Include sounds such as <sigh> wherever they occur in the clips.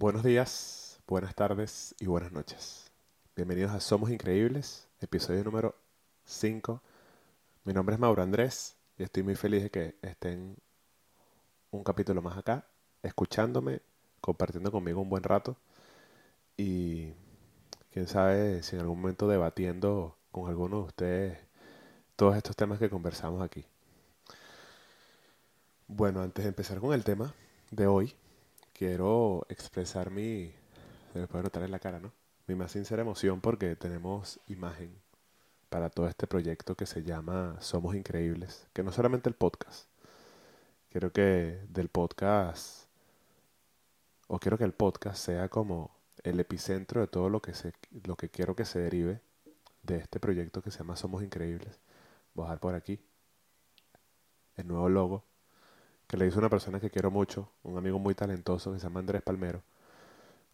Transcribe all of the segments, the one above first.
Buenos días, buenas tardes y buenas noches. Bienvenidos a Somos Increíbles, episodio número 5. Mi nombre es Mauro Andrés y estoy muy feliz de que estén un capítulo más acá, escuchándome, compartiendo conmigo un buen rato y quién sabe si en algún momento debatiendo con alguno de ustedes todos estos temas que conversamos aquí. Bueno, antes de empezar con el tema de hoy, quiero expresar mi, se me puede notar en la cara, ¿no? Mi más sincera emoción porque tenemos imagen para todo este proyecto que se llama Somos Increíbles, que no solamente el podcast, quiero que del podcast, o quiero que el podcast sea como el epicentro de todo lo que, se, lo que quiero que se derive de este proyecto que se llama Somos Increíbles. Voy a dejar por aquí el nuevo logo que le hizo una persona que quiero mucho, un amigo muy talentoso que se llama Andrés Palmero,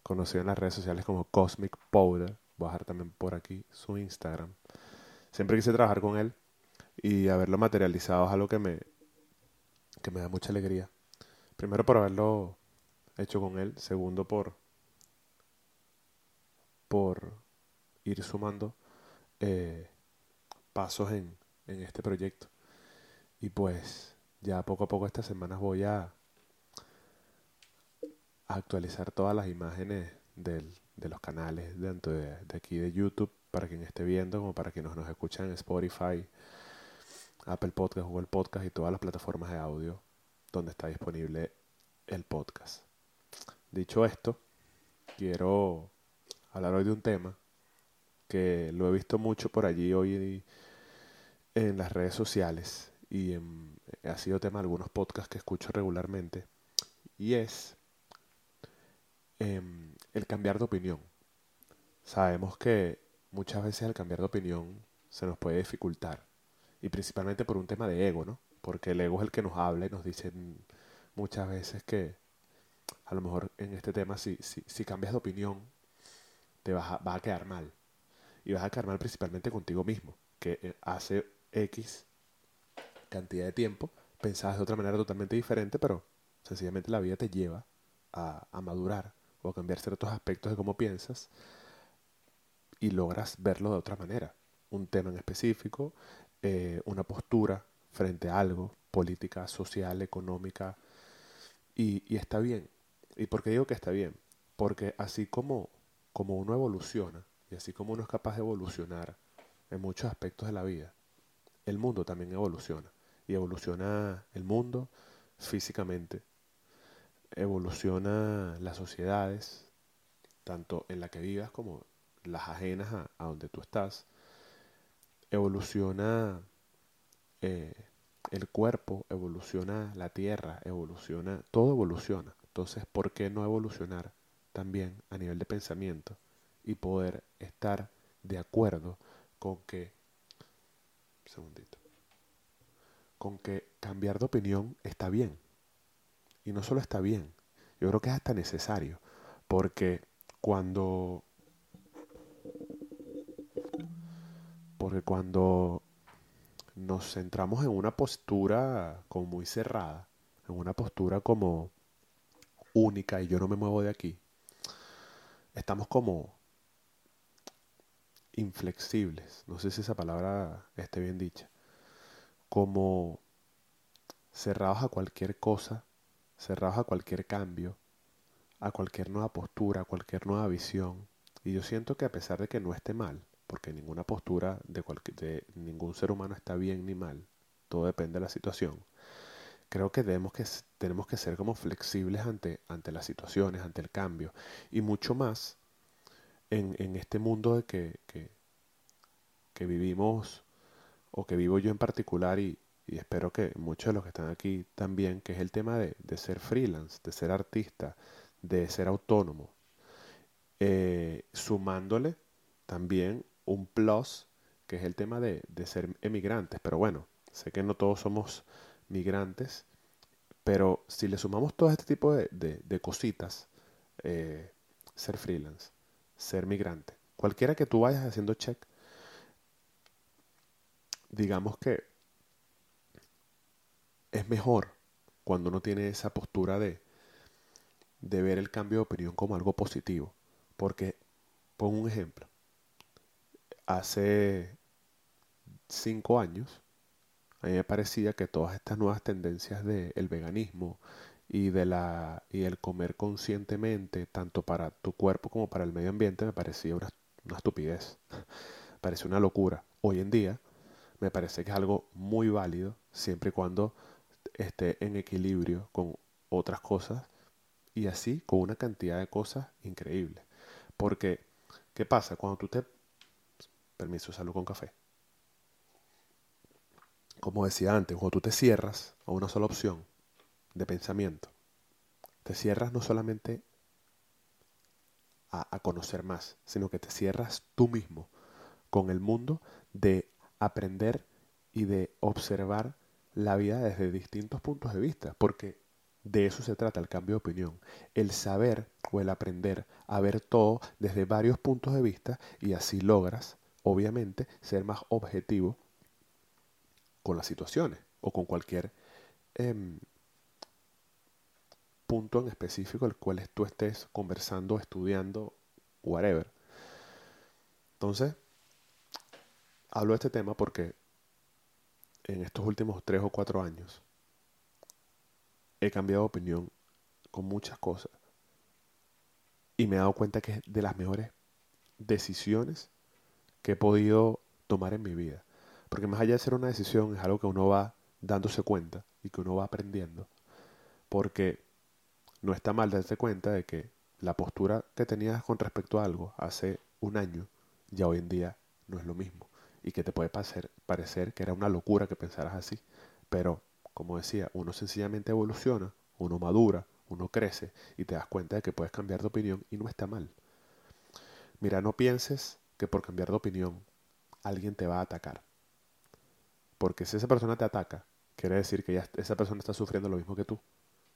conocido en las redes sociales como Cosmic Powder. Voy a dejar también por aquí su Instagram. Siempre quise trabajar con él y haberlo materializado es algo que me, que me da mucha alegría. Primero por haberlo hecho con él, segundo por, por ir sumando eh, pasos en, en este proyecto. Y pues ya poco a poco estas semanas voy a, actualizar todas las imágenes del, de los canales dentro de, aquí de YouTube para quien esté viendo como para quienes nos escuchan en Spotify, Apple Podcast, Google Podcast y todas las plataformas de audio donde está disponible el podcast. Dicho esto, quiero hablar hoy de un tema que lo he visto mucho por allí hoy en las redes sociales y ha sido tema de algunos podcasts que escucho regularmente, y es em, el cambiar de opinión. Sabemos que muchas veces el cambiar de opinión se nos puede dificultar, y principalmente por un tema de ego, ¿no? Porque el ego es el que nos habla y nos dice muchas veces que a lo mejor en este tema si, si, si cambias de opinión te vas a, va a quedar mal. Y vas a quedar mal principalmente contigo mismo, que eh, hace X cantidad de tiempo, pensabas de otra manera totalmente diferente, pero sencillamente la vida te lleva a, madurar o a cambiar ciertos aspectos de cómo piensas y logras verlo de otra manera. Un tema en específico, eh, una postura frente a algo, política, social, económica, y, y, está bien. ¿Y por qué digo que está bien? Porque así como, como uno evoluciona, y así como uno es capaz de evolucionar en muchos aspectos de la vida, el mundo también evoluciona y evoluciona el mundo físicamente, evoluciona las sociedades, tanto en la que vivas como las ajenas a, donde tú estás, evoluciona eh, el cuerpo, evoluciona la tierra, evoluciona, todo evoluciona. Entonces, ¿por qué no evolucionar también a nivel de pensamiento y poder estar de acuerdo con que... Un segundito con que cambiar de opinión está bien. Y no solo está bien, yo creo que es hasta necesario, porque cuando porque cuando nos centramos en una postura como muy cerrada, en una postura como única y yo no me muevo de aquí, estamos como inflexibles, no sé si esa palabra esté bien dicha, como cerrados a cualquier cosa, cerrados a cualquier cambio, a cualquier nueva postura, a cualquier nueva visión. Y yo siento que a pesar de que no esté mal, porque ninguna postura de, de ningún ser humano está bien ni mal, todo depende de la situación, creo que, debemos que tenemos que ser como flexibles ante, ante las situaciones, ante el cambio, y mucho más en, en este mundo de que, que vivimos o que vivo yo en particular y, espero que muchos de los que están aquí también, que es el tema de, ser freelance, de ser artista, de ser autónomo, eh, sumándole también un plus, que es el tema de, ser emigrantes. Pero bueno, sé que no todos somos migrantes, pero si le sumamos todo este tipo de, cositas, eh, ser freelance, ser migrante, cualquiera que tú vayas haciendo check, digamos que es mejor cuando uno tiene esa postura de, de ver el cambio de opinión como algo positivo. Porque, pongo un ejemplo, hace cinco años, a mí me parecía que todas estas nuevas tendencias del veganismo y de la y el comer conscientemente, tanto para tu cuerpo como para el medio ambiente, me parecía una estupidez. <laughs> parecía una locura. Hoy en día me parece que es algo muy válido siempre y cuando esté en equilibrio con otras cosas y así con una cantidad de cosas increíbles. Porque, ¿qué pasa? Cuando tú te... Permiso, salgo con café. Como decía antes, cuando tú te cierras a una sola opción de pensamiento, te cierras no solamente a, a conocer más, sino que te cierras tú mismo con el mundo de aprender y de observar la vida desde distintos puntos de vista, porque de eso se trata el cambio de opinión, el saber o el aprender a ver todo desde varios puntos de vista y así logras, obviamente, ser más objetivo con las situaciones o con cualquier em, punto en específico el cual tú estés conversando, estudiando, whatever. Entonces, hablo de este tema porque en estos últimos tres o cuatro años he cambiado de opinión con muchas cosas y me he dado cuenta que es de las mejores decisiones que he podido tomar en mi vida. Porque más allá de ser una decisión es algo que uno va dándose cuenta y que uno va aprendiendo. Porque no está mal darse cuenta de que la postura que tenías con respecto a algo hace un año ya hoy en día no es lo mismo. Y que te puede parecer, parecer que era una locura que pensaras así. Pero como decía, uno sencillamente evoluciona, uno madura, uno crece y te das cuenta de que puedes cambiar de opinión y no está mal. Mira, no pienses que por cambiar de opinión alguien te va a atacar. Porque si esa persona te ataca, quiere decir que ya esa persona está sufriendo lo mismo que tú,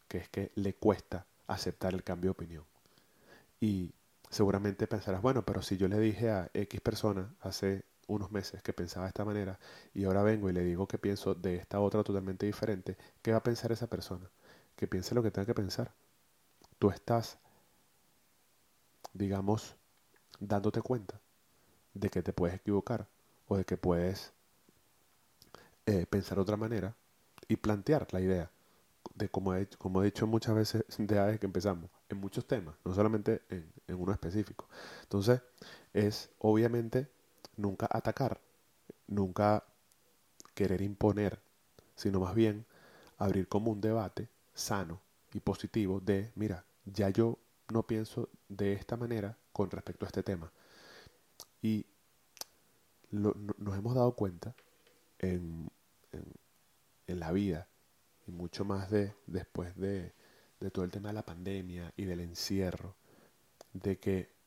que es que le cuesta aceptar el cambio de opinión. Y seguramente pensarás, bueno, pero si yo le dije a X persona hace unos meses que pensaba de esta manera y ahora vengo y le digo que pienso de esta otra totalmente diferente, ¿qué va a pensar esa persona? Que piense lo que tenga que pensar. Tú estás, digamos, dándote cuenta de que te puedes equivocar o de que puedes eh, pensar de otra manera y plantear la idea de como he, como he dicho muchas veces <laughs> desde que empezamos, en muchos temas, no solamente en, en uno específico. Entonces, es obviamente nunca atacar, nunca querer imponer, sino más bien abrir como un debate sano y positivo de, mira, ya yo no pienso de esta manera con respecto a este tema. Y nos hemos dado cuenta en, en, la vida, y mucho más de después de, de todo el tema de la pandemia y del encierro, de que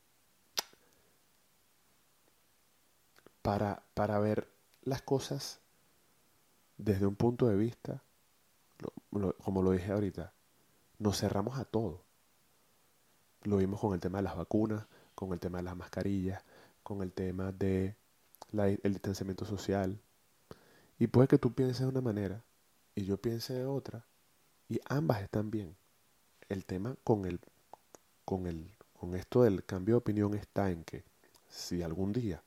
para, para ver las cosas desde un punto de vista, como lo dije ahorita, nos cerramos a todo. Lo vimos con el tema de las vacunas, con el tema de las mascarillas, con el tema de distanciamiento social. Y puede que tú pienses de una manera y yo piense de otra, y ambas están bien. El tema con el, con el, con esto del cambio de opinión está en que si algún día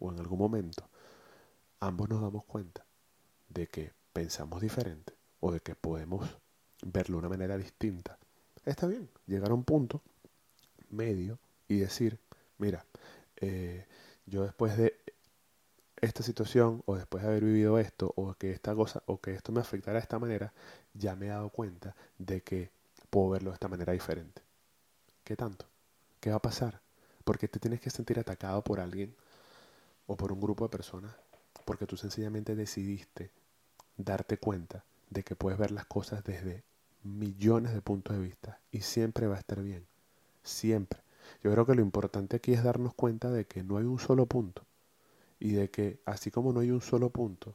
o en algún momento ambos nos damos cuenta de que pensamos diferente o de que podemos verlo de una manera distinta, está bien llegar a un punto medio y decir, mira, eh, yo después de esta situación o después de haber vivido esto o que esta cosa o que esto me afectara de esta manera, ya me he dado cuenta de que puedo verlo de esta manera diferente. ¿Qué tanto? ¿Qué va a pasar? Porque te tienes que sentir atacado por alguien o por un grupo de personas porque tú sencillamente decidiste darte cuenta de que puedes ver las cosas desde millones de puntos de vista y siempre va a estar bien. Siempre. Yo creo que lo importante aquí es darnos cuenta de que no hay un solo punto y de que así como no hay un solo punto,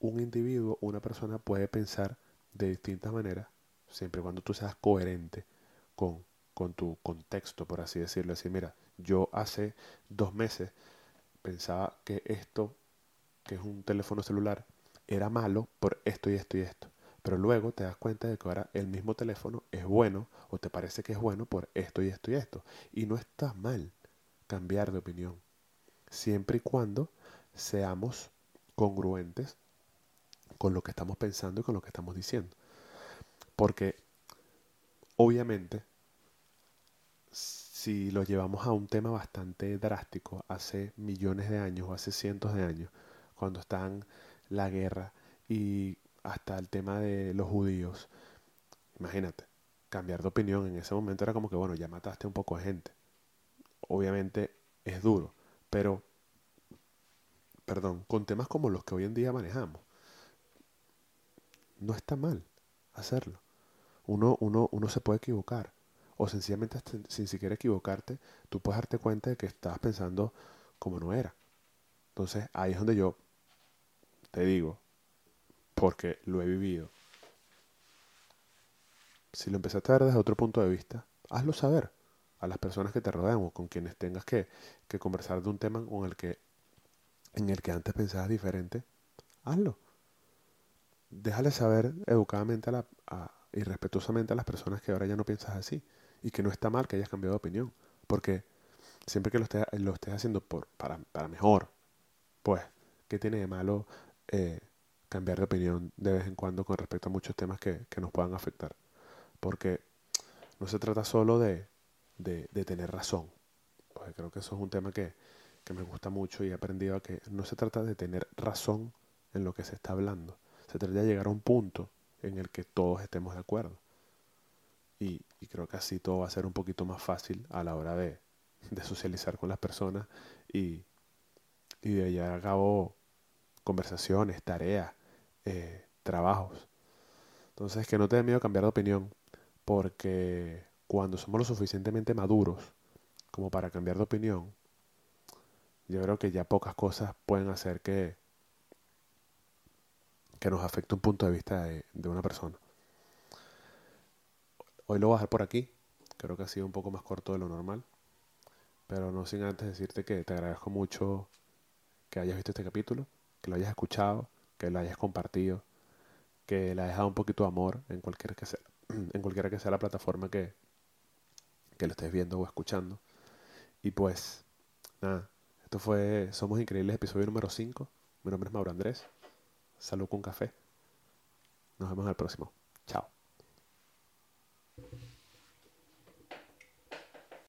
un individuo, una persona puede pensar de distintas maneras, siempre cuando tú seas coherente con, con tu contexto, por así decirlo. Decir, mira, yo hace dos meses pensaba que esto, que es un teléfono celular, era malo por esto y esto y esto. Pero luego te das cuenta de que ahora el mismo teléfono es bueno o te parece que es bueno por esto y esto y esto. Y no está mal cambiar de opinión, siempre y cuando seamos congruentes con lo que estamos pensando y con lo que estamos diciendo. Porque obviamente, si lo llevamos a un tema bastante drástico, hace millones de años o hace cientos de años, cuando están la guerra y hasta el tema de los judíos, imagínate, cambiar de opinión en ese momento era como que, bueno, ya mataste un poco de gente. Obviamente es duro, pero, perdón, con temas como los que hoy en día manejamos, no está mal hacerlo uno, uno, uno se puede equivocar. O sencillamente sin siquiera equivocarte, tú puedes darte cuenta de que estabas pensando como no era. Entonces ahí es donde yo te digo, porque lo he vivido. Si lo empezaste a ver desde otro punto de vista, hazlo saber a las personas que te rodean o con quienes tengas que, que conversar de un tema con el que, en el que antes pensabas diferente, hazlo. Déjale saber educadamente a, y respetuosamente a las personas que ahora ya no piensas así y que no está mal que hayas cambiado de opinión, porque siempre que lo estés, haciendo para, para mejor, pues, ¿qué tiene de malo eh, cambiar de opinión de vez en cuando con respecto a muchos temas que, que nos puedan afectar? Porque no se trata solo de, de, de tener razón, porque creo que eso es un tema que, que me gusta mucho y he aprendido a que no se trata de tener razón en lo que se está hablando, se trata de llegar a un punto en el que todos estemos de acuerdo. Y, creo que así todo va a ser un poquito más fácil a la hora de, socializar con las personas y, de llevar a cabo conversaciones, tareas, eh, trabajos. Entonces, que no te dé miedo cambiar de opinión, porque cuando somos lo suficientemente maduros como para cambiar de opinión, yo creo que ya pocas cosas pueden hacer que, que nos afecte un punto de vista de, una persona. Hoy lo voy a dejar por aquí. Creo que ha sido un poco más corto de lo normal. Pero no sin antes decirte que te agradezco mucho que hayas visto este capítulo, que lo hayas escuchado, que lo hayas compartido, que le hayas dado un poquito de amor en cualquiera que sea, <clears throat> en cualquiera que sea la plataforma que, que lo estés viendo o escuchando. Y pues, nada, esto fue Somos Increíbles, episodio número 5. Mi nombre es Mauro Andrés. Salud con café. Nos vemos el próximo. Chao.